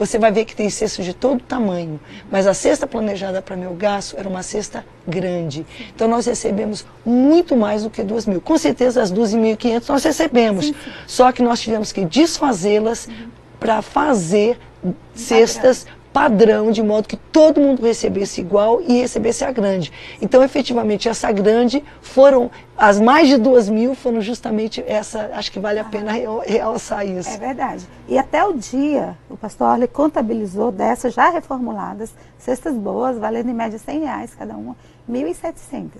você vai ver que tem cestas de todo tamanho. Mas a cesta planejada para Melgaço era uma cesta grande. Então nós recebemos muito mais do que 2 mil. Com certeza as 12.500 nós recebemos. Sim, sim. Só que nós tivemos que desfazê-las uhum. para fazer cestas padrão, de modo que todo mundo recebesse igual e recebesse a grande. Então, efetivamente, essa grande foram, as mais de duas mil foram justamente essa, acho que vale a pena realçar isso. É verdade. E até o dia, o pastor Orle contabilizou dessas já reformuladas, cestas boas, valendo em média 100 reais cada uma, 1.700.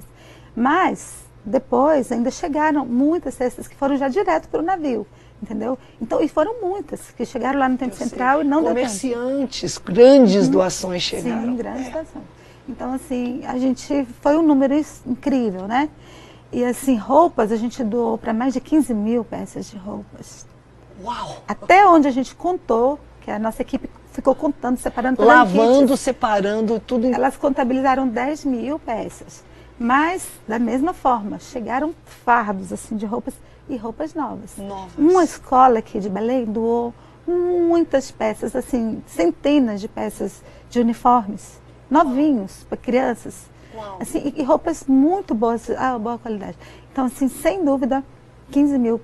Mas, depois, ainda chegaram muitas cestas que foram já direto para o navio entendeu? Então, e foram muitas que chegaram lá no Tempo Eu Central sei. e não Comerciantes, grandes uhum. doações chegaram. Sim, grandes é. doações. Então, assim, a gente, foi um número incrível, né? E, assim, roupas, a gente doou para mais de 15 mil peças de roupas. Uau! Até onde a gente contou, que a nossa equipe ficou contando, separando. Lavando, separando, tudo. Elas contabilizaram 10 mil peças. Mas, da mesma forma, chegaram fardos, assim, de roupas e roupas novas. novas. Uma escola aqui de Belém doou muitas peças, assim, centenas de peças de uniformes, novinhos, para crianças. Uau. Assim, e, roupas muito boas, ah, boa qualidade. Então, assim, sem dúvida, 15 mil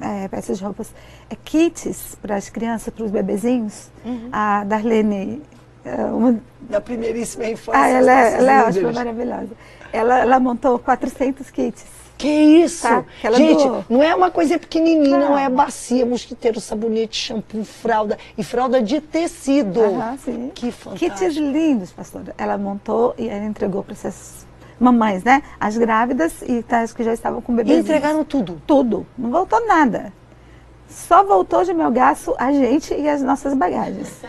é, peças de roupas. É, kits para as crianças, para os bebezinhos. Uhum. A Darlene... É, uma... Da primeiríssima infância. Ah, ela, é, ela é ótima, maravilhosa. Ela, ela montou 400 kits que isso? Tá, Gente, não é uma coisa pequenininha, não. não é bacia, mosquiteiro, sabonete, shampoo, fralda e fralda de tecido. Sim. Que fantástico. Kits lindos, pastora. Ela montou e ela entregou para essas mamães, né? As grávidas e as que já estavam com bebês. E entregaram tudo? Tudo. Não voltou nada. Só voltou de meu gasto a gente e as nossas bagagens.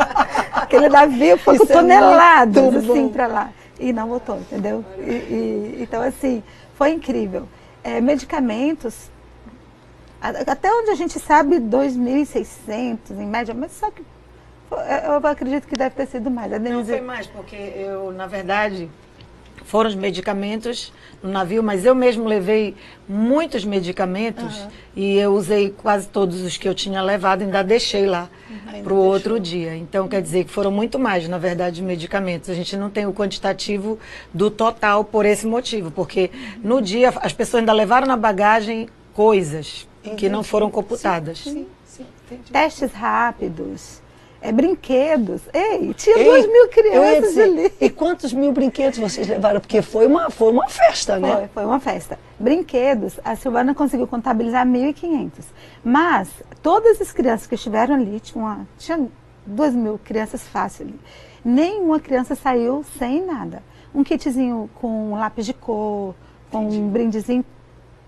Aquele navio foi com é toneladas assim para lá. E não voltou, entendeu? E, e, então, assim, foi incrível. É, medicamentos, até onde a gente sabe, 2.600 em média, mas só que eu acredito que deve ter sido mais. Não foi mais, porque eu, na verdade, foram os medicamentos no navio, mas eu mesmo levei muitos medicamentos uhum. e eu usei quase todos os que eu tinha levado, ainda deixei lá. Para o outro dia. Então, quer dizer que foram muito mais, na verdade, medicamentos. A gente não tem o quantitativo do total por esse motivo, porque no dia as pessoas ainda levaram na bagagem coisas entendi. que não foram computadas. Sim, sim, sim, Testes rápidos é, brinquedos. Ei, tinha Ei, duas mil crianças dizer, ali. E quantos mil brinquedos vocês levaram? Porque foi uma, foi uma festa, né? Foi, foi uma festa. Brinquedos, a Silvana conseguiu contabilizar 1.500. Mas todas as crianças que estiveram ali, tinha, uma, tinha duas mil crianças fácil ali. Nenhuma criança saiu sem nada. Um kitzinho com um lápis de cor, com Entendi. um brindezinho.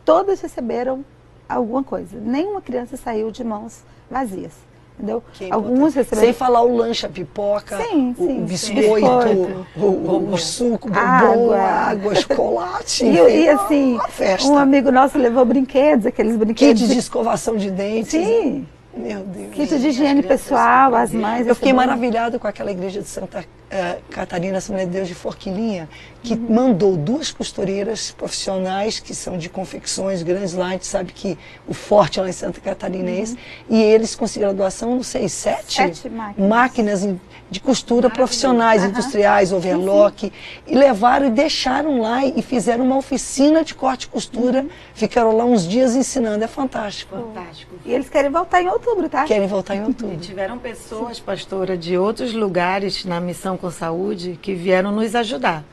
Todas receberam alguma coisa. Nenhuma criança saiu de mãos vazias. Entendeu? Alguns receberam. Sem falar o lanche, a pipoca, sim, sim, o biscoito, o, o, o, suco, água, água chocolate. e, e assim, um amigo nosso levou brinquedos, aqueles brinquedos. Kit de escovação de dentes. Sim. Meu Deus. Kit de higiene pessoal, as mães. Eu fiquei maravilhado com aquela igreja de Santa uh, Catarina, Assembleia de Deus de Forquilinha, que uhum. mandou duas costureiras profissionais que são de confecções grandes lá. A gente sabe que o forte lá em Santa Catarina é esse. Uhum. E eles conseguiram a doação, não sei, sete, sete máquinas. máquinas de costura profissionais, uhum. industriais, overlock. E levaram e deixaram lá e fizeram uma oficina de corte e costura. Uhum. Ficaram lá uns dias ensinando. É fantástico. Fantástico. E eles querem voltar em outubro, tá? Querem voltar em outubro. E tiveram pessoas, pastora, de outros lugares na missão com Saúde que vieram nos ajudar.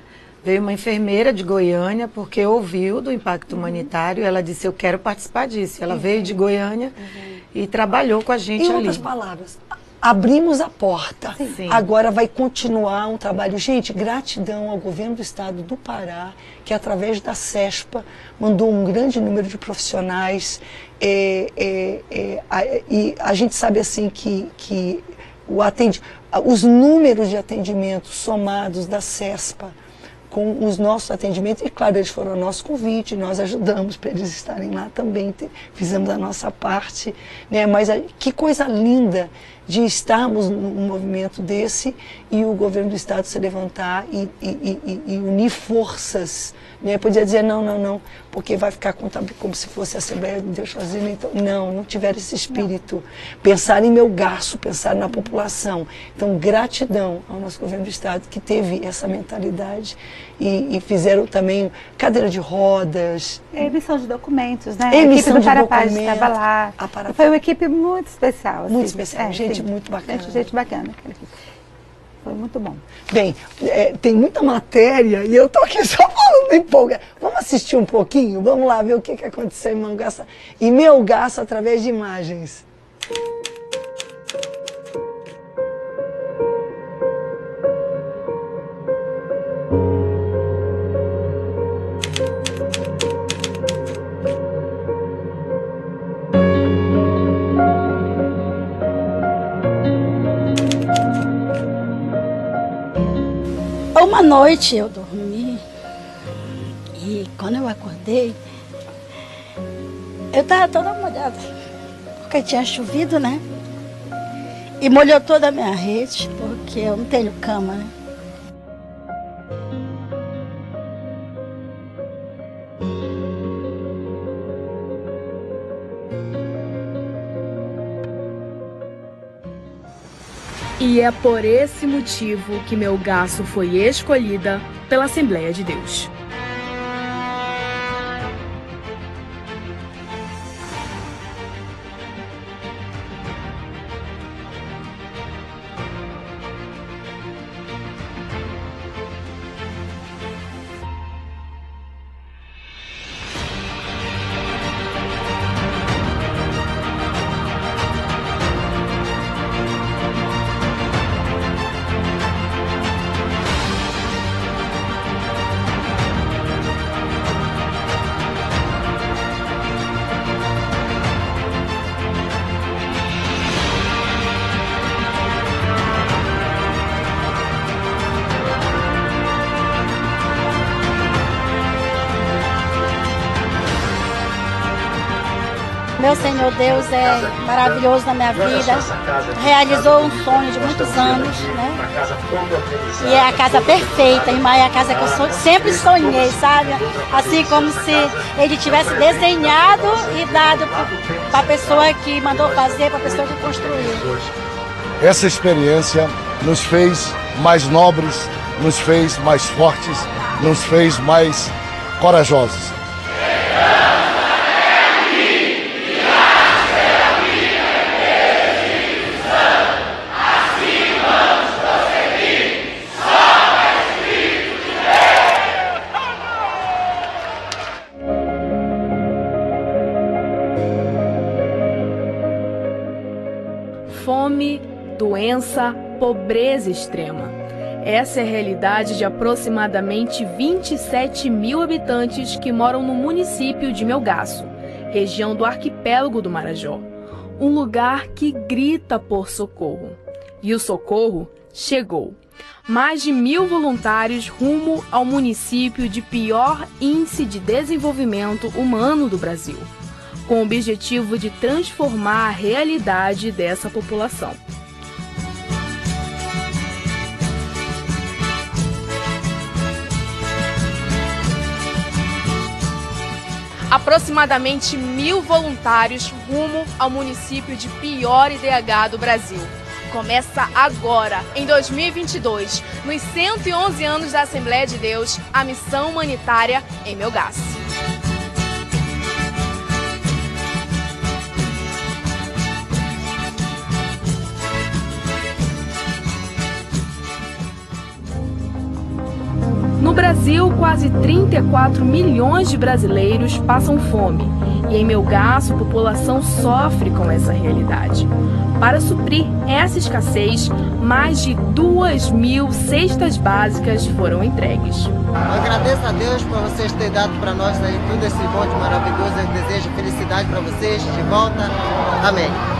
Veio uma enfermeira de Goiânia, porque ouviu do impacto uhum. humanitário, ela disse, eu quero participar disso. Ela uhum. veio de Goiânia uhum. e trabalhou com a gente em ali. Em outras palavras, abrimos a porta. Sim. Agora vai continuar um trabalho. Gente, gratidão ao governo do estado do Pará, que através da CESPA mandou um grande número de profissionais. É, é, é, a, e a gente sabe assim que, que o atendimento os números de atendimento somados da CESPA com os nossos atendimentos, e claro, eles foram ao nosso convite, nós ajudamos para eles estarem lá também, fizemos a nossa parte, né? mas a, que coisa linda de estarmos num movimento desse e o governo do Estado se levantar e, e, e, e unir forças né? Podia dizer, não, não, não, porque vai ficar como se fosse a Assembleia de Deus fazendo. Então, não, não tiver esse espírito. Não. Pensar em meu gasto, pensar na população. Então, gratidão ao nosso governo do Estado que teve essa mentalidade e, e fizeram também cadeira de rodas. É, emissão de documentos, né? Emissão a equipe do Parapaz estava lá. Foi uma equipe muito especial. Assim. Muito especial, é, gente sim. muito bacana. Gente, gente bacana. Foi muito bom. Bem, é, tem muita matéria e eu tô aqui só falando empolga. Vamos assistir um pouquinho? Vamos lá ver o que, que aconteceu em Mangaça. E meu gasto através de imagens. Noite eu dormi e quando eu acordei, eu tava toda molhada, porque tinha chovido, né? E molhou toda a minha rede, porque eu não tenho cama, né? E é por esse motivo que Melgaço foi escolhida pela Assembleia de Deus. Meu Deus é maravilhoso na minha vida. Realizou um sonho de muitos anos, né? E é a casa perfeita, irmã, é a casa que eu sempre sonhei, sabe? Assim como se ele tivesse desenhado e dado para a pessoa que mandou fazer, para a pessoa que construiu. Essa experiência nos fez mais nobres, nos fez mais fortes, nos fez mais corajosos. Pobreza extrema. Essa é a realidade de aproximadamente 27 mil habitantes que moram no município de Melgaço, região do arquipélago do Marajó. Um lugar que grita por socorro. E o socorro chegou. Mais de mil voluntários rumo ao município de pior índice de desenvolvimento humano do Brasil, com o objetivo de transformar a realidade dessa população. Aproximadamente mil voluntários rumo ao município de pior IDH do Brasil. Começa agora, em 2022, nos 111 anos da Assembleia de Deus, a missão humanitária em Melgaço. No Brasil, quase 34 milhões de brasileiros passam fome e em Melgaço a população sofre com essa realidade. Para suprir essa escassez, mais de 2 mil cestas básicas foram entregues. Eu agradeço a Deus por vocês terem dado para nós aí tudo esse bonde maravilhoso. Eu desejo felicidade para vocês de volta. Amém.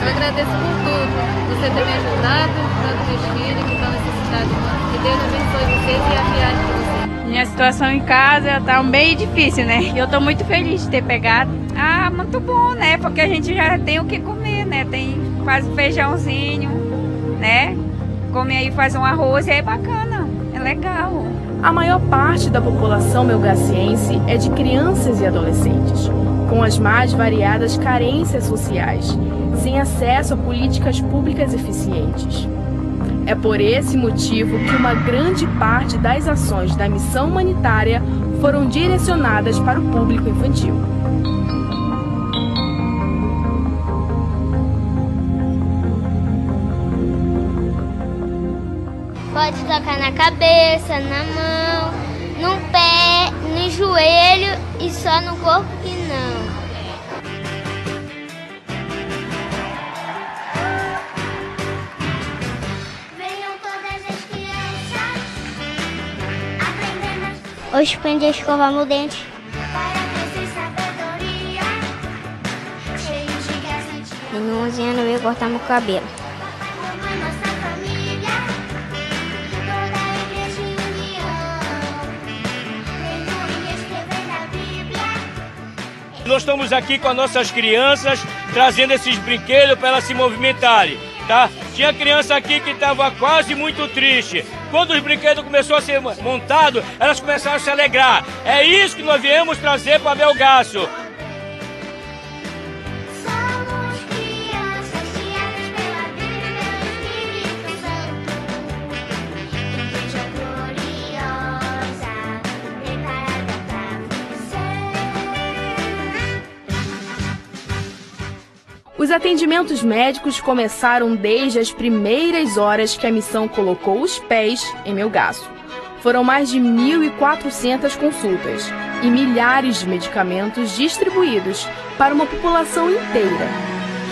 Eu agradeço por tudo, você ter me ajudado, dado meus filhos que estão necessitados que Deus abençoe vocês e a viagem de vocês. Minha situação em casa tá meio difícil, né? E eu tô muito feliz de ter pegado. Ah, muito bom, né? Porque a gente já tem o que comer, né? Tem faz um feijãozinho, né? Come aí, faz um arroz e é bacana, é legal. A maior parte da população melgaciense é de crianças e adolescentes, com as mais variadas carências sociais, sem acesso a políticas públicas eficientes. É por esse motivo que uma grande parte das ações da missão humanitária foram direcionadas para o público infantil. Pode tocar na cabeça, na mão, no pé, no joelho e só no corpo Hoje aprendi a escovar meu dente. Tenho 11 anos eu ia cortar meu cabelo. Nós estamos aqui com as nossas crianças, trazendo esses brinquedos para elas se movimentarem, tá? Tinha criança aqui que estava quase muito triste. Quando os brinquedos começaram a ser montados, elas começaram a se alegrar. É isso que nós viemos trazer para Belgaço. Atendimentos médicos começaram desde as primeiras horas que a missão colocou os pés em Melgaço. Foram mais de 1.400 consultas e milhares de medicamentos distribuídos para uma população inteira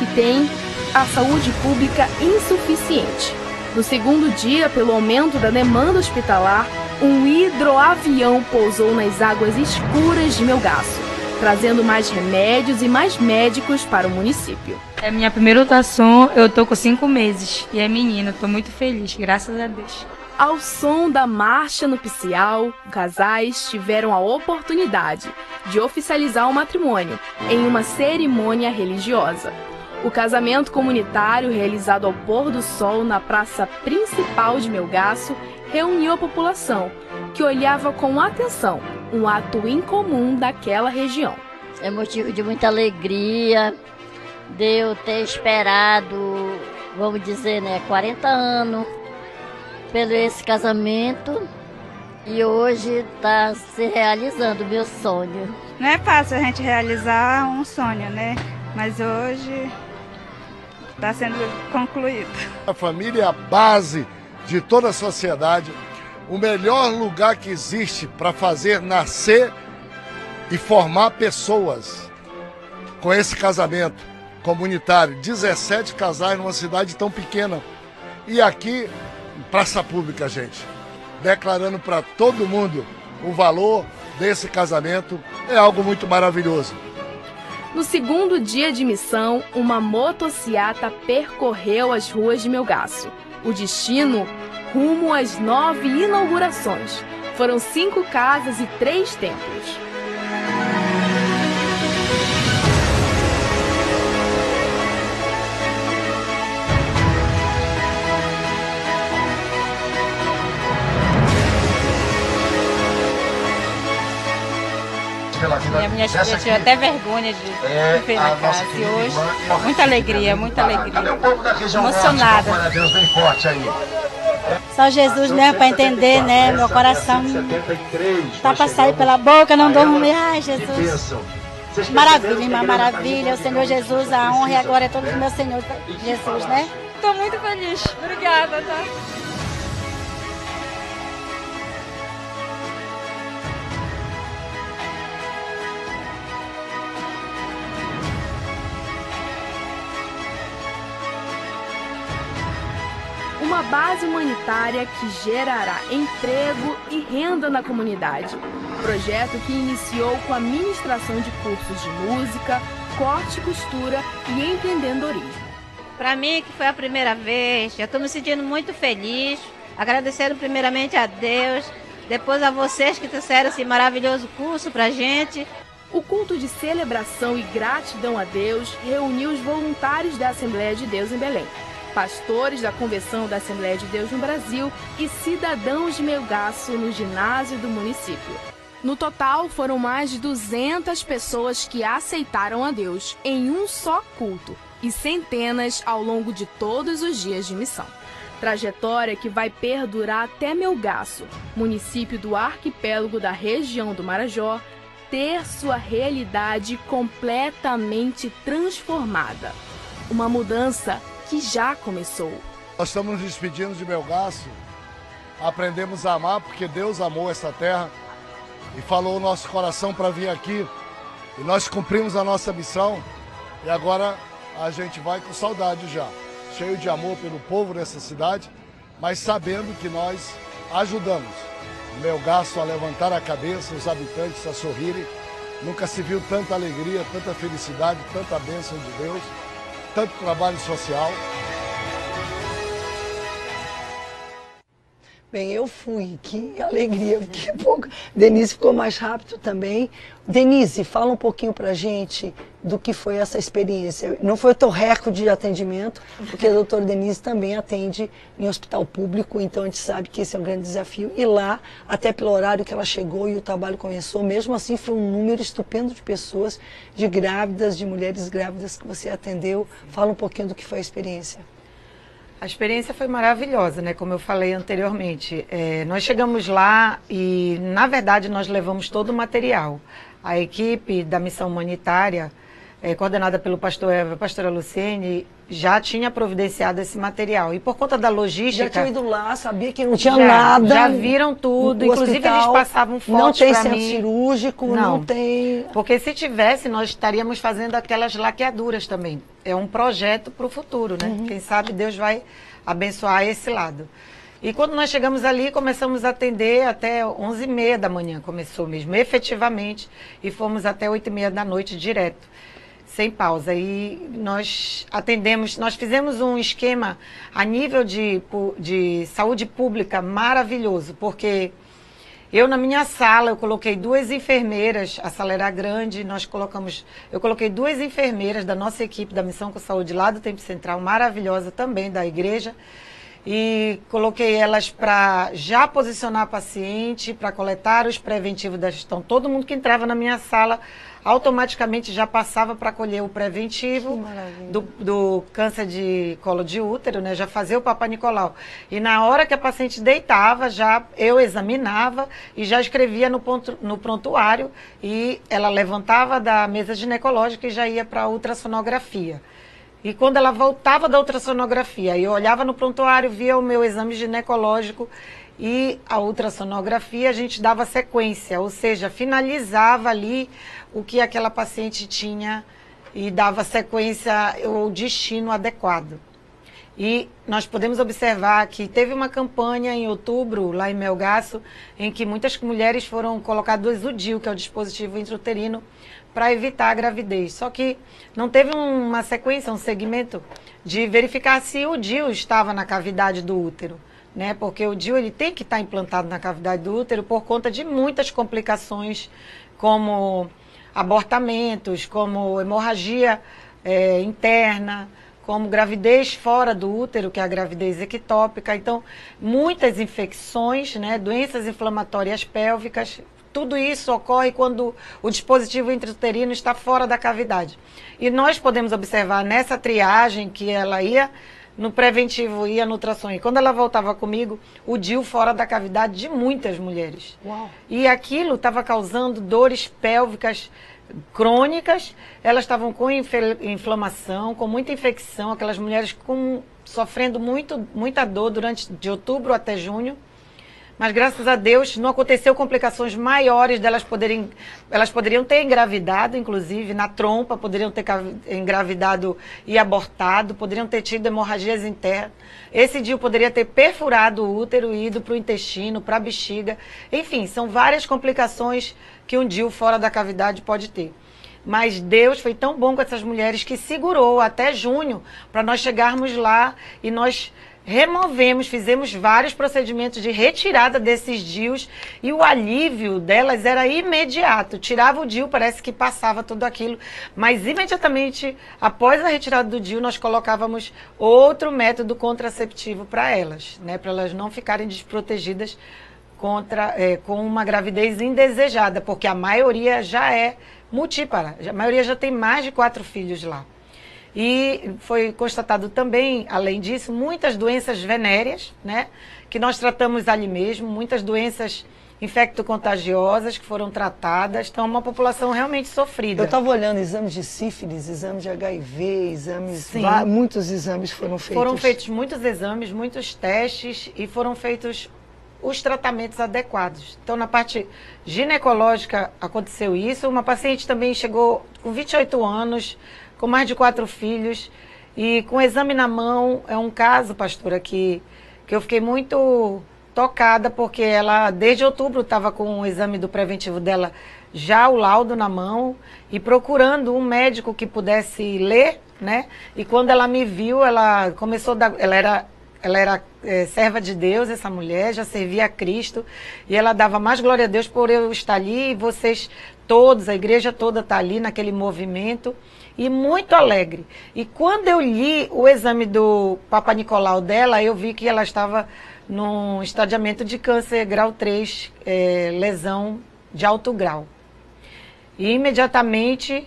que tem a saúde pública insuficiente. No segundo dia, pelo aumento da demanda hospitalar, um hidroavião pousou nas águas escuras de Melgaço trazendo mais remédios e mais médicos para o município. É minha primeira ultrassom, eu tô com cinco meses e é menina, tô muito feliz, graças a Deus. Ao som da marcha nupcial, casais tiveram a oportunidade de oficializar o matrimônio em uma cerimônia religiosa. O casamento comunitário, realizado ao pôr do sol na praça principal de Melgaço, reuniu a população, que olhava com atenção um ato incomum daquela região. É motivo de muita alegria de eu ter esperado, vamos dizer, né, 40 anos pelo esse casamento e hoje está se realizando o meu sonho. Não é fácil a gente realizar um sonho, né? Mas hoje está sendo concluído. A família é a base de toda a sociedade o melhor lugar que existe para fazer nascer e formar pessoas com esse casamento comunitário. 17 casais numa cidade tão pequena. E aqui, praça pública, gente, declarando para todo mundo o valor desse casamento, é algo muito maravilhoso. No segundo dia de missão, uma motociata percorreu as ruas de Melgaço. O destino rumo às nove inaugurações. Foram cinco casas e três templos. Minha, minha filha tive até vergonha de é, ver na casa. E hoje, muita alegria, muita alegria. Emocionada. Deus bem forte aí. Só Jesus mesmo para entender, né? Meu coração tá para sair pela boca, não dorme. Ai, Jesus. Maravilha, irmã, maravilha. O Senhor Jesus, a honra e a glória é todo do meu Senhor Jesus, né? Estou muito feliz. Obrigada, tá? Base humanitária que gerará emprego e renda na comunidade. Projeto que iniciou com a ministração de cursos de música, corte e costura e empreendedorismo. Para mim, que foi a primeira vez, já estou me sentindo muito feliz, agradecendo primeiramente a Deus, depois a vocês que trouxeram esse maravilhoso curso para gente. O culto de celebração e gratidão a Deus reuniu os voluntários da Assembleia de Deus em Belém, pastores da Convenção da Assembleia de Deus no Brasil e cidadãos de Melgaço no ginásio do município. No total, foram mais de 200 pessoas que aceitaram a Deus em um só culto e centenas ao longo de todos os dias de missão. Trajetória que vai perdurar até Melgaço, município do arquipélago da região do Marajó, ter sua realidade completamente transformada. Uma mudança que já começou. Nós estamos nos despedindo de Melgaço. Aprendemos a amar porque Deus amou essa terra e falou o nosso coração para vir aqui. E nós cumprimos a nossa missão e agora a gente vai com saudade já, cheio de amor pelo povo dessa cidade, mas sabendo que nós ajudamos o Melgaço a levantar a cabeça, os habitantes a sorrirem. Nunca se viu tanta alegria, tanta felicidade, tanta bênção de Deus, tanto trabalho social. Bem, eu fui, que alegria, que pouco. Denise ficou mais rápido também. Denise, fala um pouquinho pra gente do que foi essa experiência. Não foi o teu recorde de atendimento, porque a doutora Denise também atende em hospital público, então a gente sabe que esse é um grande desafio. E lá, até pelo horário que ela chegou e o trabalho começou, mesmo assim foi um número estupendo de pessoas, de grávidas, de mulheres grávidas que você atendeu. Fala um pouquinho do que foi a experiência. A experiência foi maravilhosa, né? Como eu falei anteriormente. É, nós chegamos lá e, na verdade, nós levamos todo o material. A equipe da missão humanitária, é, coordenada pelo pastor Eva, pastora Luciene, já tinha providenciado esse material. E por conta da logística. Já tinha ido lá, sabia que não tinha já, nada. Já viram tudo. Inclusive, hospital, eles passavam fotos Não tem centro mim. cirúrgico, não. não tem. Porque se tivesse, nós estaríamos fazendo aquelas laqueaduras também. É um projeto para o futuro, né? Uhum. Quem sabe Deus vai abençoar esse lado. E quando nós chegamos ali, começamos a atender até 11h30 da manhã, começou mesmo, efetivamente, e fomos até 8h30 da noite direto sem pausa. E nós atendemos, nós fizemos um esquema a nível de, de saúde pública maravilhoso, porque eu na minha sala eu coloquei duas enfermeiras, a sala era grande, nós colocamos, eu coloquei duas enfermeiras da nossa equipe da Missão com Saúde lá do Tempo Central, maravilhosa também da igreja. E coloquei elas para já posicionar paciente, para coletar os preventivos da gestão. Todo mundo que entrava na minha sala automaticamente já passava para colher o preventivo do, do, câncer de colo de útero, né? Já fazia o Papa Nicolau. E na hora que a paciente deitava, já eu examinava e já escrevia no, ponto, no prontuário e ela levantava da mesa ginecológica e já ia para a ultrassonografia. E quando ela voltava da ultrassonografia, eu olhava no prontuário, via o meu exame ginecológico e a ultrassonografia, a gente dava sequência, ou seja, finalizava ali o que aquela paciente tinha e dava sequência ou destino adequado. E nós podemos observar que teve uma campanha em outubro, lá em Melgaço, em que muitas mulheres foram colocadas o DIU, que é o dispositivo intrauterino, para evitar a gravidez. Só que não teve uma sequência, um segmento de verificar se o DIU estava na cavidade do útero. Né? Porque o DIU ele tem que estar implantado na cavidade do útero por conta de muitas complicações, como abortamentos, como hemorragia é, interna, como gravidez fora do útero, que é a gravidez ectópica. Então, muitas infecções, né, doenças inflamatórias pélvicas, tudo isso ocorre quando o dispositivo intrauterino está fora da cavidade. E nós podemos observar nessa triagem que ela ia no preventivo ia no ultrassom. E quando ela voltava comigo, o DIU fora da cavidade de muitas mulheres. Uau. E aquilo estava causando dores pélvicas crônicas, elas estavam com inflamação, com muita infecção, aquelas mulheres com, sofrendo muito, muita dor durante de outubro até junho. Mas graças a Deus não aconteceu complicações maiores delas poderem. Elas poderiam ter engravidado, inclusive, na trompa, poderiam ter engravidado e abortado, poderiam ter tido hemorragias internas. Esse DIU poderia ter perfurado o útero e ido para o intestino, para a bexiga. Enfim, são várias complicações que um DIU fora da cavidade pode ter. Mas Deus foi tão bom com essas mulheres que segurou até junho para nós chegarmos lá e nós removemos, fizemos vários procedimentos de retirada desses DIUs e o alívio delas era imediato. Tirava o DIU, parece que passava tudo aquilo, mas imediatamente após a retirada do DIU nós colocávamos outro método contraceptivo para elas, né, para elas não ficarem desprotegidas contra é, com uma gravidez indesejada, porque a maioria já é multípara, a maioria já tem mais de quatro filhos lá. E foi constatado também, além disso, muitas doenças venéreas, né? Que nós tratamos ali mesmo, muitas doenças infecto-contagiosas que foram tratadas. Então, uma população realmente sofrida. Eu estava olhando exames de sífilis, exames de HIV, exames. Muitos exames foram feitos. Foram feitos muitos exames, muitos testes e foram feitos os tratamentos adequados. Então, na parte ginecológica aconteceu isso. Uma paciente também chegou com 28 anos, com mais de quatro filhos e com exame na mão. É um caso, pastora, que, que eu fiquei muito tocada, porque ela, desde outubro, estava com o exame do preventivo dela, já o laudo na mão, e procurando um médico que pudesse ler, né? E quando ela me viu, ela começou a dar, ela era ela era é, serva de Deus, essa mulher, já servia a Cristo, e ela dava mais glória a Deus por eu estar ali, e vocês todos, a igreja toda está ali naquele movimento e muito alegre. E quando eu li o exame do Papa Nicolau dela, eu vi que ela estava num estadiamento de câncer grau 3, é, lesão de alto grau. E imediatamente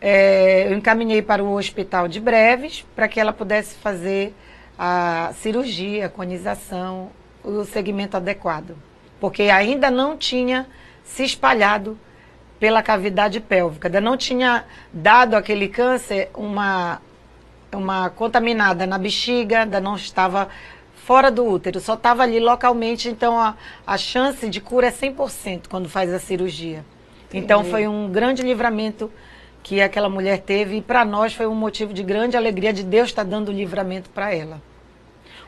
é, eu encaminhei para o hospital de Breves para que ela pudesse fazer a cirurgia, a conização, o segmento adequado. Porque ainda não tinha se espalhado pela cavidade pélvica. Ainda não tinha dado aquele câncer uma, uma contaminada na bexiga, ainda não estava fora do útero, só estava ali localmente, então a, a chance de cura é 100% quando faz a cirurgia. Entendi. Então foi um grande livramento que aquela mulher teve e para nós foi um motivo de grande alegria de Deus estar tá dando livramento para ela.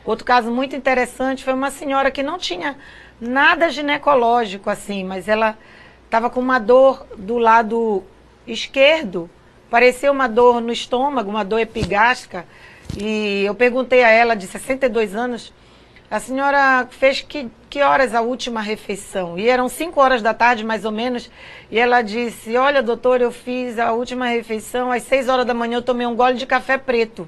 Outro caso muito interessante foi uma senhora que não tinha nada ginecológico assim, mas ela Estava com uma dor do lado esquerdo, parecia uma dor no estômago, uma dor epigástrica. E eu perguntei a ela, de 62 anos, a senhora fez que, que horas a última refeição? E eram 5 horas da tarde, mais ou menos. E ela disse: Olha, doutor, eu fiz a última refeição às 6 horas da manhã, eu tomei um gole de café preto.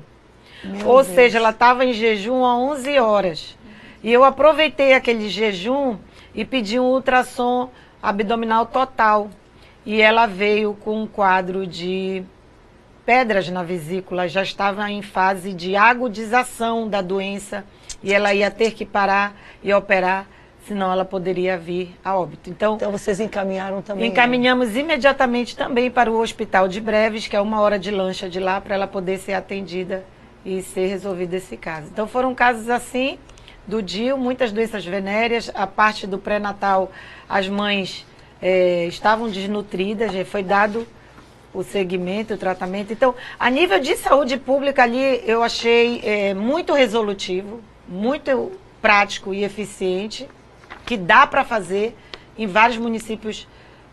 Meu Ou Deus. seja, ela estava em jejum há 11 horas. E eu aproveitei aquele jejum e pedi um ultrassom abdominal total. E ela veio com um quadro de pedras na vesícula, já estava em fase de agudização da doença e ela ia ter que parar e operar, senão ela poderia vir a óbito. Então, então vocês encaminharam também? Encaminhamos né? imediatamente também para o Hospital de Breves, que é uma hora de lancha de lá, para ela poder ser atendida e ser resolvido esse caso. Então foram casos assim do DIU, muitas doenças venéreas, a parte do pré-natal as mães é, estavam desnutridas, já foi dado o segmento, o tratamento. Então, a nível de saúde pública ali, eu achei é, muito resolutivo, muito prático e eficiente, que dá para fazer em vários municípios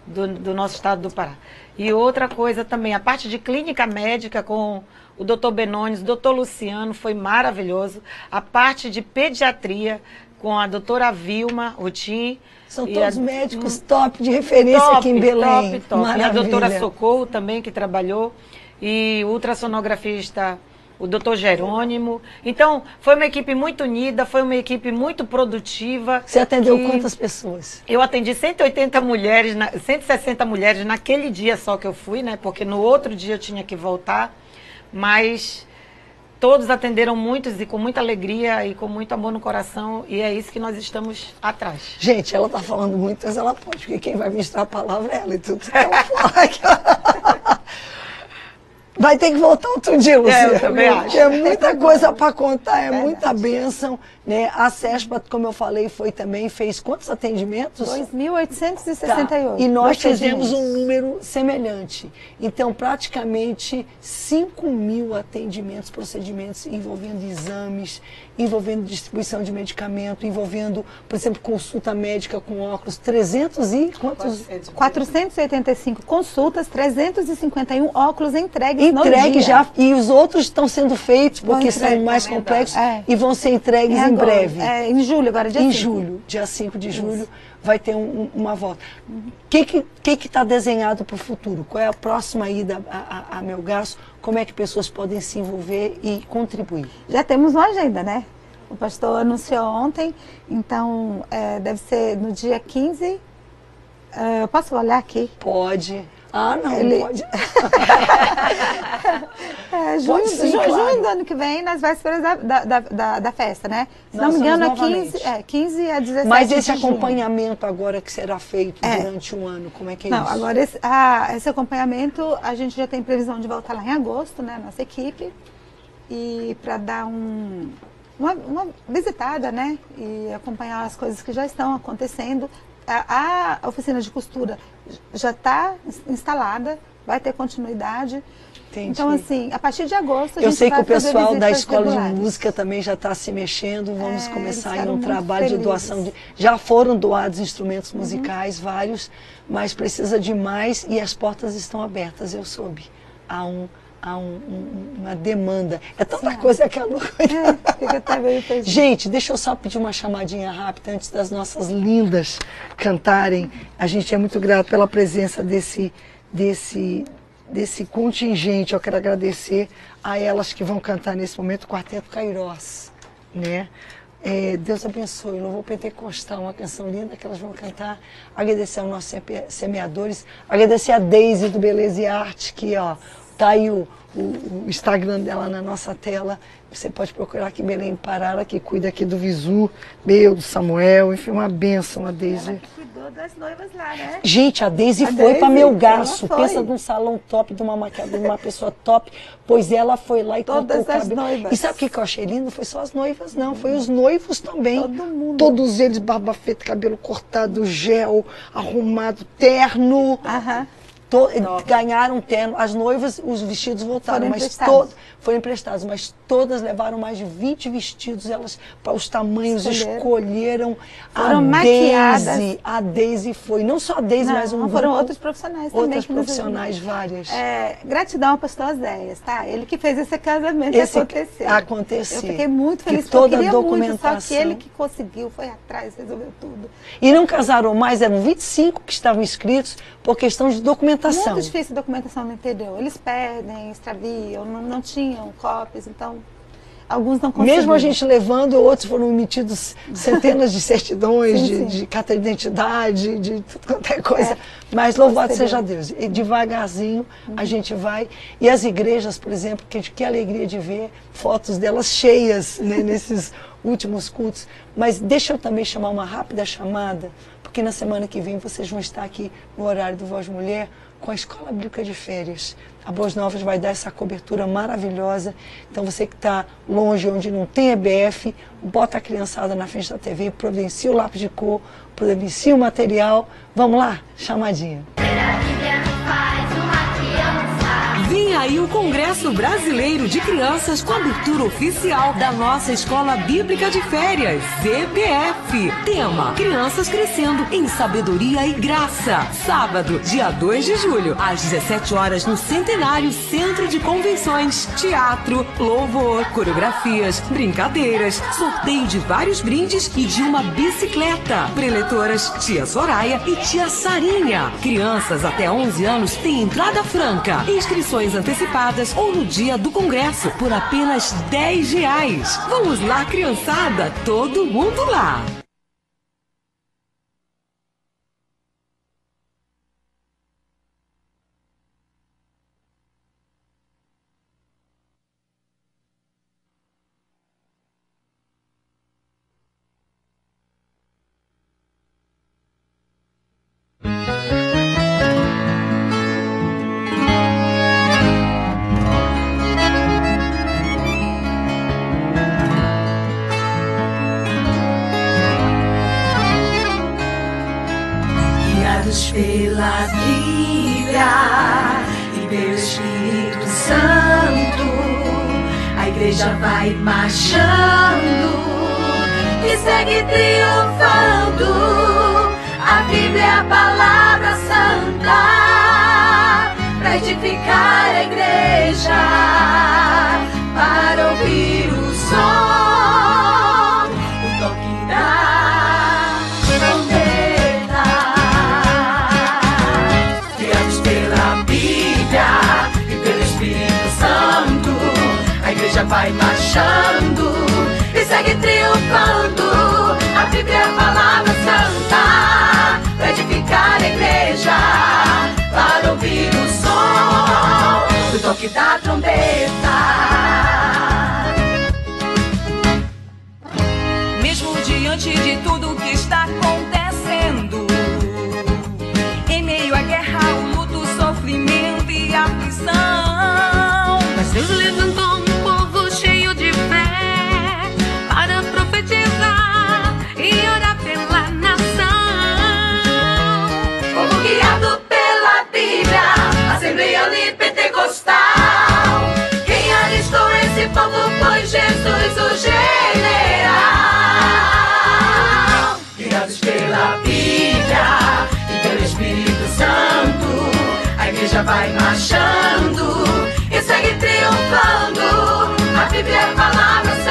do, do, nosso estado do Pará. E outra coisa também, a parte de clínica médica com o doutor Benones, o doutor Luciano, foi maravilhoso. A parte de pediatria com a doutora Vilma Rutim, são todos a, médicos top de referência top, aqui em Belém. Top, top. Maravilha. E a doutora Socorro também, que trabalhou. E o ultrassonografista, o doutor Jerônimo. Então, foi uma equipe muito unida, foi uma equipe muito produtiva. Você atendeu quantas pessoas? Eu atendi 180 mulheres, 160 mulheres naquele dia só que eu fui, né? Porque no outro dia eu tinha que voltar. Mas todos atenderam muitos e com muita alegria e com muito amor no coração e é isso que nós estamos atrás. Gente, ela está falando muito, mas ela pode, porque quem vai ministrar a palavra é ela e tudo que ela fala. Vai ter que voltar outro dia, Luciana. É, eu também acho. É muita coisa para contar, é, é muita bênção. Né? A CESPA, como eu falei, foi também, fez quantos atendimentos? 2.868. Tá. E nós fizemos um número semelhante. Então, praticamente 5 mil atendimentos, procedimentos envolvendo exames, envolvendo distribuição de medicamento, envolvendo, por exemplo, consulta médica com óculos, 300 e quantos? 485 consultas, 351 óculos entregues Entregue já. E os outros estão sendo feitos, porque são mais complexos é. e vão ser entregues é em breve. É, em julho, agora dia Em cinco. julho, dia 5 de julho, Isso. vai ter um, uma volta. O que está que, que tá desenhado para o futuro? Qual é a próxima ida a, a, a Melgaço? Como é que pessoas podem se envolver e contribuir? Já temos uma agenda, né? O pastor anunciou ontem, então é, deve ser no dia 15. É, eu posso olhar aqui? Pode. Ah, não, Ele... pode. é, junho, pode sim, junho, claro. junho do ano que vem, nas vésperas da, da, da, da festa, né? Se Nós não me engano, é 15, é 15 a 17 Mas esse acompanhamento agora que será feito é. durante um ano, como é que é não, isso? Agora, esse, ah, esse acompanhamento, a gente já tem previsão de voltar lá em agosto, né? Nossa equipe. E para dar um, uma, uma, visitada, né? E acompanhar as coisas que já estão acontecendo. A, a oficina de costura já está instalada, vai ter continuidade. Entendi. Então, assim, a partir de agosto a Eu gente sei que o pessoal da escola regulares. de música também já está se mexendo. Vamos é, começar em um trabalho felizes. de doação. De, já foram doados instrumentos musicais, uhum. vários, mas precisa de mais e as portas estão abertas, eu soube. Há um há um, um, uma demanda. É tanta Sim. coisa que a Lu... é, Gente, deixa eu só pedir uma chamadinha rápida antes das nossas lindas cantarem. A gente é muito grato pela presença desse, desse, desse contingente. Eu quero agradecer a elas que vão cantar nesse momento o Quarteto Cairós. Né? É, Deus abençoe, louvor pentecostal, uma canção linda que elas vão cantar. Agradecer aos nossos semeadores, agradecer a Deise do Beleza e Arte, que ó, Tá aí o, o, o, Instagram dela na nossa tela. Você pode procurar aqui Belém Parara, que cuida aqui do Visu, meu, do Samuel, enfim, uma benção a Deise. Ela cuidou das noivas lá, né? Gente, a Deise foi para Melgaço. Pensa num salão top, de uma maquiadora, de uma pessoa top. Pois ela foi lá e Todas cortou o cabelo. Noivas. E sabe o que eu achei lindo? Foi só as noivas, não. Foi os noivos também. Todo mundo. Todos eles, barba feita, cabelo cortado, gel, arrumado, terno. Aham. To, ganharam terno, as noivas, os vestidos voltaram, foram mas todos foram emprestados, mas todas levaram mais de 20 vestidos, elas para os tamanhos escolheram, escolheram foram a maquiadas. Daisy, a Daisy foi, não só a Daisy, não, mas um foram grupo, outros profissionais também. Outras profissionais, várias. É, gratidão ao pastor Zéias, tá? Ele que fez esse casamento esse acontecer. Acontecer. Eu fiquei muito feliz, que toda eu queria documentação. muito, só que ele que conseguiu, foi atrás, resolveu tudo. E não casaram mais, eram 25 que estavam inscritos por questão de documentação. Muito difícil a documentação no interior. Eles perdem, extraviam, não, não tinham cópias, então alguns não conseguiram. Mesmo a gente levando, outros foram emitidos centenas de certidões, sim, de, sim. de carta de identidade, de tudo quanto é coisa. É, Mas louvado seja Deus. E devagarzinho uhum. a gente vai. E as igrejas, por exemplo, que, que alegria de ver fotos delas cheias né, nesses últimos cultos. Mas deixa eu também chamar uma rápida chamada porque na semana que vem vocês vão estar aqui no horário do Voz Mulher com a Escola Bíblica de Férias. A Boas Novas vai dar essa cobertura maravilhosa. Então você que está longe, onde não tem EBF, bota a criançada na frente da TV, providencia o lápis de cor, providencia o material. Vamos lá? Chamadinha. Aí o Congresso Brasileiro de Crianças com abertura oficial da nossa Escola Bíblica de Férias, CBF. Tema: Crianças crescendo em sabedoria e graça. Sábado, dia 2 de julho, às 17 horas no Centenário Centro de Convenções. Teatro, louvor, coreografias, brincadeiras, sorteio de vários brindes e de uma bicicleta. Preletoras Tia Soraya e Tia Sarinha. Crianças até 11 anos têm entrada franca. Inscrições antecipadas ou no dia do congresso por apenas 10 reais. Vamos lá, criançada, todo mundo lá! É a palavra santa edificar a igreja, para ouvir o som, o toque da trombeta. Mesmo diante de tudo que está acontecendo, general. Guiados pela Bíblia e pelo Espírito Santo, a igreja vai marchando E segue triunfando. A Bíblia é a palavra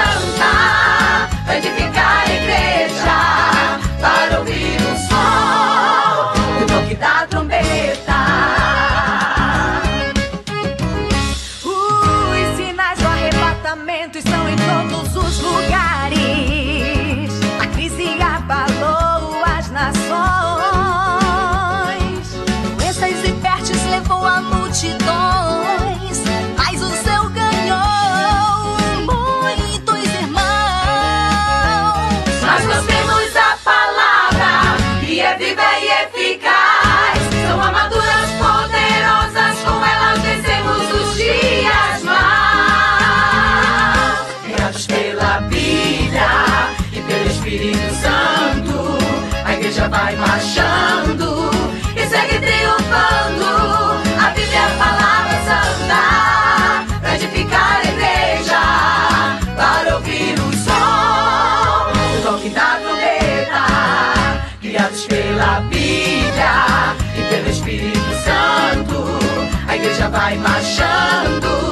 igreja vai marchando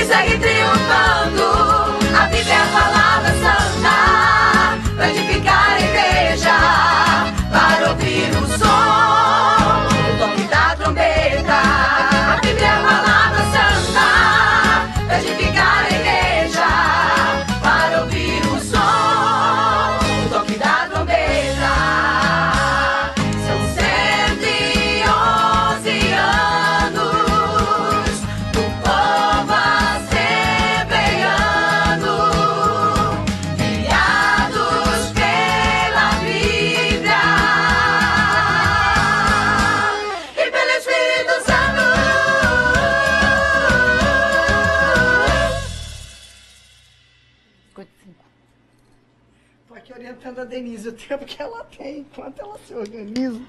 e segue triunfando. Aqui orientando a Denise o tempo que ela tem, enquanto ela se organiza.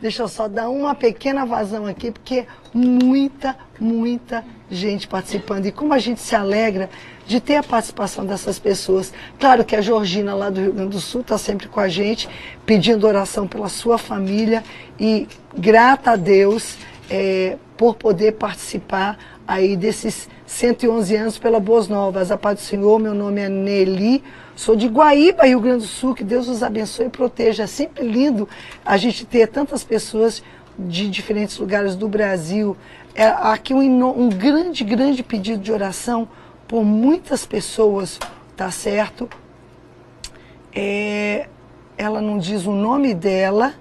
Deixa eu só dar uma pequena vazão aqui, porque muita, muita gente participando. E como a gente se alegra de ter a participação dessas pessoas. Claro que a Georgina, lá do Rio Grande do Sul, está sempre com a gente, pedindo oração pela sua família. E grata a Deus é, por poder participar aí desses 111 anos pela Boas Novas. A paz do Senhor, meu nome é Nelly, sou de Guaíba, Rio Grande do Sul, que Deus nos abençoe e proteja. É sempre lindo a gente ter tantas pessoas de diferentes lugares do Brasil. É aqui um, um grande, grande pedido de oração por muitas pessoas, tá certo? É, ela não diz o nome dela,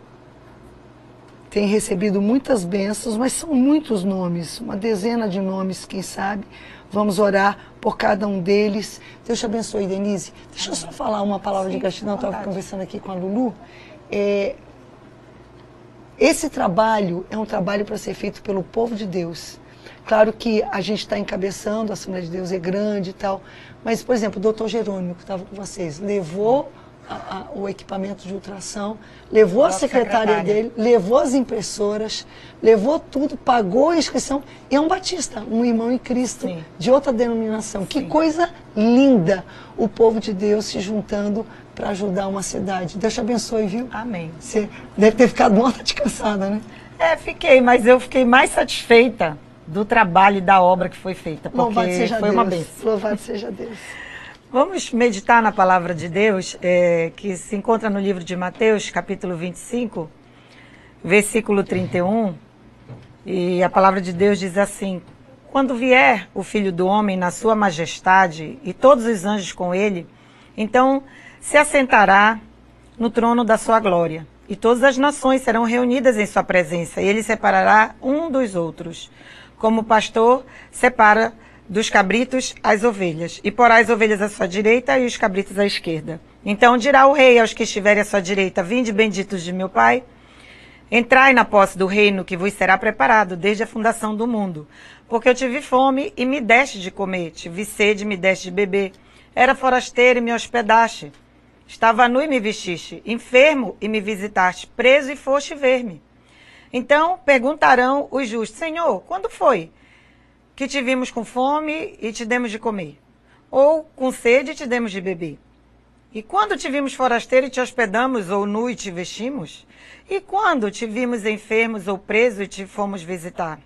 tem recebido muitas bênçãos, mas são muitos nomes, uma dezena de nomes, quem sabe. Vamos orar por cada um deles. Deus te abençoe, Denise. Deixa eu só falar uma palavra de gratidão. Estava conversando aqui com a Lulu. É, esse trabalho é um trabalho para ser feito pelo povo de Deus. Claro que a gente está encabeçando, a Assembleia de Deus é grande e tal, mas, por exemplo, o doutor Jerônimo, que estava com vocês, levou a- a- o equipamento de ultrassom, levou a Nossa secretária secretária. dele, levou as impressoras, levou tudo, pagou a inscrição. E é um batista, um irmão em Cristo, de outra denominação. Que coisa linda o povo de Deus se juntando para ajudar uma cidade. Deus te abençoe, viu? Amém. Você deve ter ficado morta de cansada, né? É, fiquei, mas eu fiquei mais satisfeita do trabalho e da obra que foi feita, porque Louvado seja foi Deus. uma bênção. Louvado seja Deus. Vamos meditar na palavra de Deus, é, que se encontra no livro de Mateus, capítulo 25, versículo 31. E a palavra de Deus diz assim: Quando vier o filho do homem na sua majestade e todos os anjos com ele, então se assentará no trono da sua glória. E todas as nações serão reunidas em sua presença, e ele separará um dos outros, como o pastor separa dos cabritos as ovelhas, e porá as ovelhas à sua direita e os cabritos à esquerda. Então dirá o rei aos que estiverem à sua direita: Vinde benditos de meu Pai, Entrai na posse do reino que vos será preparado desde a fundação do mundo. Porque eu tive fome e me deste de comer, tive sede e me deste de beber. Era forasteiro e me hospedaste. Estava nu e me vestiste, enfermo e me visitaste, preso e foste ver-me. Então perguntarão os justos: Senhor, quando foi que te vimos com fome e te demos de comer? Ou com sede e te demos de beber? E quando te vimos forasteiro e te hospedamos, ou nu e te vestimos? E quando te vimos enfermos ou preso e te fomos visitar?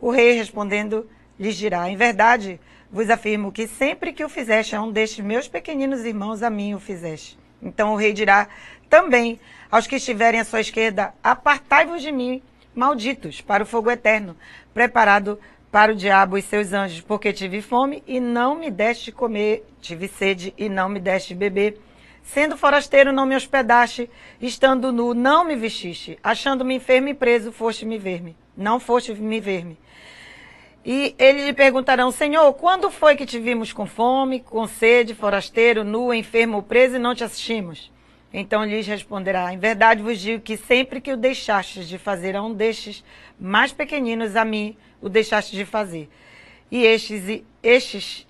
O rei respondendo lhes dirá: Em verdade, vos afirmo que sempre que o fizeste a um destes meus pequeninos irmãos, a mim o fizeste. Então o rei dirá também aos que estiverem à sua esquerda: Apartai-vos de mim, malditos, para o fogo eterno, preparado para o diabo e seus anjos, porque tive fome e não me deste comer, tive sede e não me deste beber. Sendo forasteiro, não me hospedaste, estando nu, não me vestiste, achando-me enfermo e preso, foste me ver-me, não foste me ver-me. E eles lhe perguntarão, Senhor, quando foi que te vimos com fome, com sede, forasteiro, nu, enfermo preso e não te assistimos? Então lhes responderá, em verdade vos digo que sempre que o deixastes de fazer a um destes mais pequeninos, a mim o deixaste de fazer. E estes, estes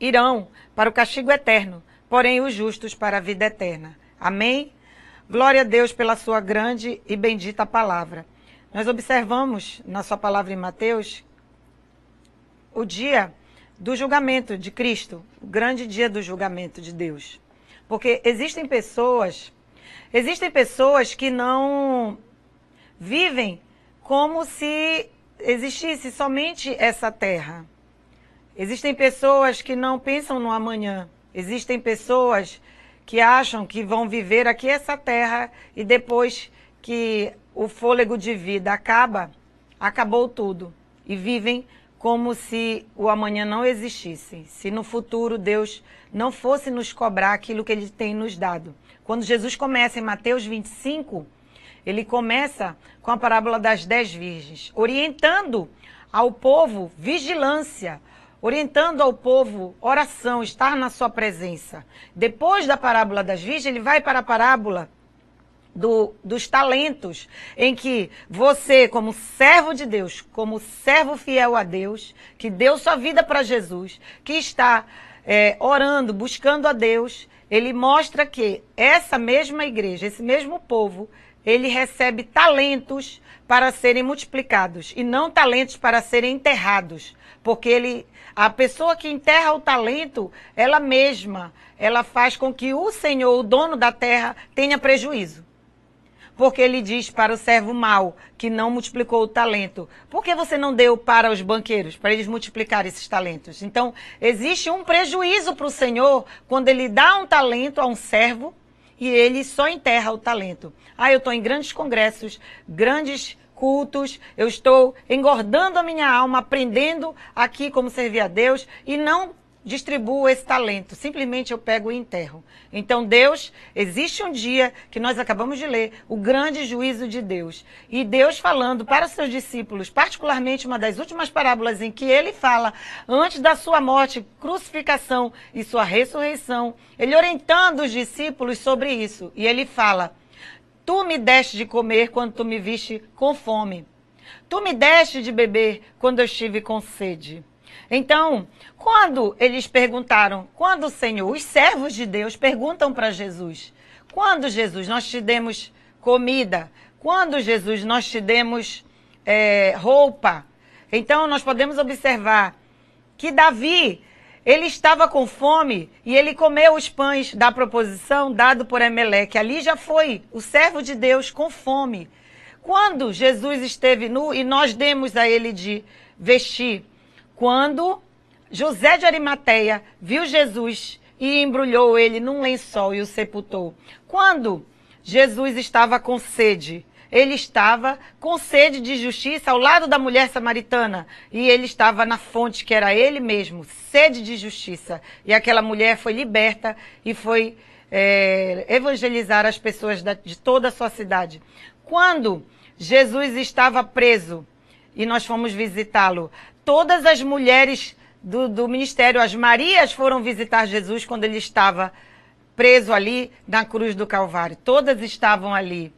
irão para o castigo eterno, porém os justos para a vida eterna. Amém? Glória a Deus pela sua grande e bendita palavra. Nós observamos na sua palavra em Mateus o dia do julgamento de Cristo, o grande dia do julgamento de Deus. Porque existem pessoas, existem pessoas que não vivem como se existisse somente essa terra. Existem pessoas que não pensam no amanhã. Existem pessoas que acham que vão viver aqui essa terra e depois que o fôlego de vida acaba, acabou tudo. E vivem como se o amanhã não existisse. Se no futuro Deus não fosse nos cobrar aquilo que Ele tem nos dado. Quando Jesus começa em Mateus 25, ele começa com a parábola das dez virgens, orientando ao povo vigilância, orientando ao povo oração, estar na sua presença. Depois da parábola das virgens, ele vai para a parábola do, dos talentos, em que você, como servo de Deus, como servo fiel a Deus, que deu sua vida para Jesus, que está é, orando, buscando a Deus, ele mostra que essa mesma igreja, esse mesmo povo, ele recebe talentos para serem multiplicados e não talentos para serem enterrados, porque ele a pessoa que enterra o talento, ela mesma, ela faz com que o Senhor, o dono da terra, tenha prejuízo. Porque ele diz para o servo mau que não multiplicou o talento: por que você não deu para os banqueiros, para eles multiplicar esses talentos? Então, existe um prejuízo para o Senhor quando ele dá um talento a um servo e ele só enterra o talento. Ah, eu estou em grandes congressos, grandes cultos, eu estou engordando a minha alma, aprendendo aqui como servir a Deus e não distribuo esse talento, simplesmente eu pego e enterro. Então, Deus, existe um dia que nós acabamos de ler, o grande juízo de Deus. E Deus falando para os seus discípulos, particularmente uma das últimas parábolas em que ele fala, antes da sua morte, crucificação e sua ressurreição, ele orientando os discípulos sobre isso. E ele fala: Tu me deste de comer quando tu me viste com fome. Tu me deste de beber quando eu estive com sede. Então, quando eles perguntaram, quando o Senhor, os servos de Deus perguntam para Jesus, quando Jesus nós te demos comida, quando Jesus nós te demos é, roupa, então nós podemos observar que Davi ele estava com fome e ele comeu os pães da proposição dado por Emeleque. Ali já foi o servo de Deus com fome. Quando Jesus esteve nu e nós demos a ele de vestir. Quando José de Arimateia viu Jesus e embrulhou ele num lençol e o sepultou. Quando Jesus estava com sede, ele estava com sede de justiça ao lado da mulher samaritana. E ele estava na fonte, que era ele mesmo, sede de justiça. E aquela mulher foi liberta e foi é, evangelizar as pessoas da, de toda a sua cidade. Quando Jesus estava preso e nós fomos visitá-lo, todas as mulheres do, do ministério, as Marias, foram visitar Jesus quando ele estava preso ali na cruz do Calvário. Todas estavam ali.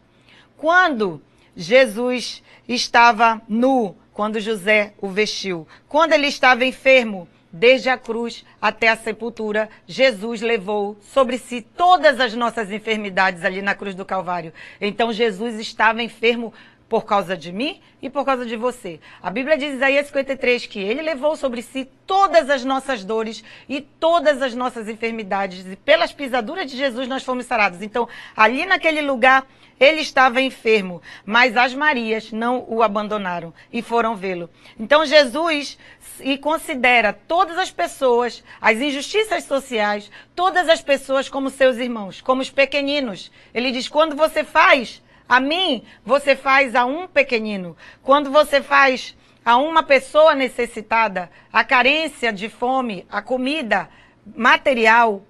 Quando Jesus estava nu, quando José o vestiu, quando ele estava enfermo, desde a cruz até a sepultura, Jesus levou sobre si todas as nossas enfermidades ali na cruz do Calvário. Então Jesus estava enfermo por causa de mim e por causa de você. A Bíblia diz Isaías 53 que ele levou sobre si todas as nossas dores e todas as nossas enfermidades e pelas pisaduras de Jesus nós fomos sarados. Então, ali naquele lugar ele estava enfermo, mas as Marias não o abandonaram e foram vê-lo. Então Jesus e considera todas as pessoas, as injustiças sociais, todas as pessoas como seus irmãos, como os pequeninos. Ele diz: quando você faz a mim, você faz a um pequenino. Quando você faz a uma pessoa necessitada, a carência de fome, a comida material,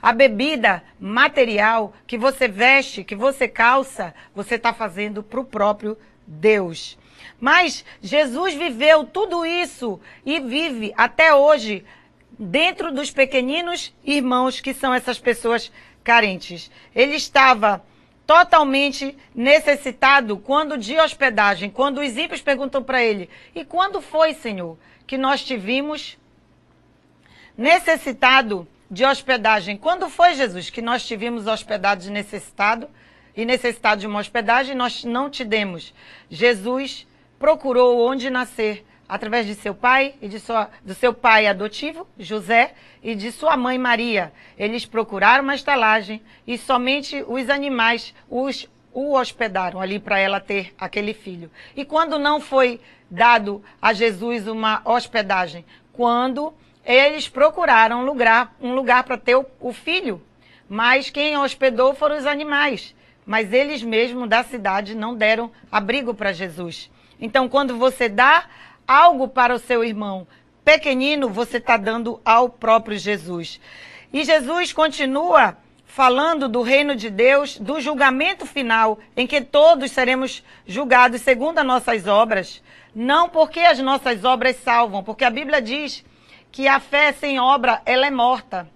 a bebida material que você veste, que você calça, você está fazendo para o próprio Deus. Mas Jesus viveu tudo isso e vive até hoje dentro dos pequeninos irmãos que são essas pessoas carentes. Ele estava totalmente necessitado quando de hospedagem, quando os ímpios perguntam para ele: "E quando foi, Senhor, que nós te vimos necessitado de hospedagem? Quando foi, Jesus, que nós te vimos hospedado necessitado e necessitado de uma hospedagem nós não te demos?" Jesus procurou onde nascer através de seu pai e de sua, do seu pai adotivo, José, e de sua mãe Maria. Eles procuraram uma estalagem e somente os animais os, o hospedaram ali para ela ter aquele filho. E quando não foi dado a Jesus uma hospedagem? Quando eles procuraram um lugar, um lugar para ter o, o filho, mas quem hospedou foram os animais. Mas eles mesmos da cidade não deram abrigo para Jesus. Então, quando você dá algo para o seu irmão pequenino, você está dando ao próprio Jesus. E Jesus continua falando do reino de Deus, do julgamento final, em que todos seremos julgados segundo as nossas obras. Não porque as nossas obras salvam, porque a Bíblia diz que a fé sem obra, ela é morta.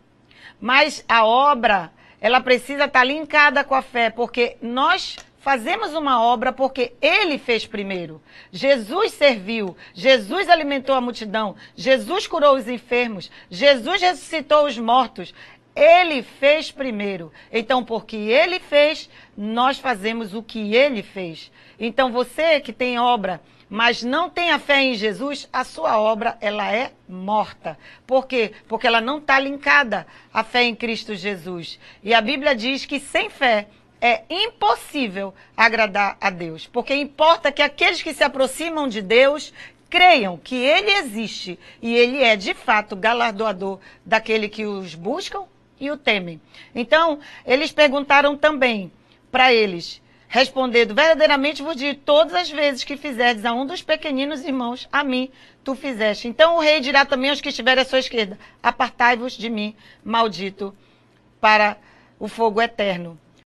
Mas a obra, ela precisa estar linkada com a fé, porque nós Fazemos uma obra porque ele fez primeiro. Jesus serviu, Jesus alimentou a multidão, Jesus curou os enfermos, Jesus ressuscitou os mortos. Ele fez primeiro. Então, porque ele fez, nós fazemos o que ele fez. Então, você que tem obra, mas não tem a fé em Jesus, a sua obra ela é morta. Por quê? Porque ela não está linkada à fé em Cristo Jesus. E a Bíblia diz que sem fé é impossível agradar a Deus, porque importa que aqueles que se aproximam de Deus creiam que Ele existe e Ele é de fato galardoador daquele que os buscam e o temem. Então, eles perguntaram também para eles, respondendo: verdadeiramente vos digo, todas as vezes que fizerdes a um dos pequeninos irmãos, a mim tu fizeste. Então o rei dirá também aos que estiverem à sua esquerda: apartai-vos de mim, maldito, para o fogo eterno.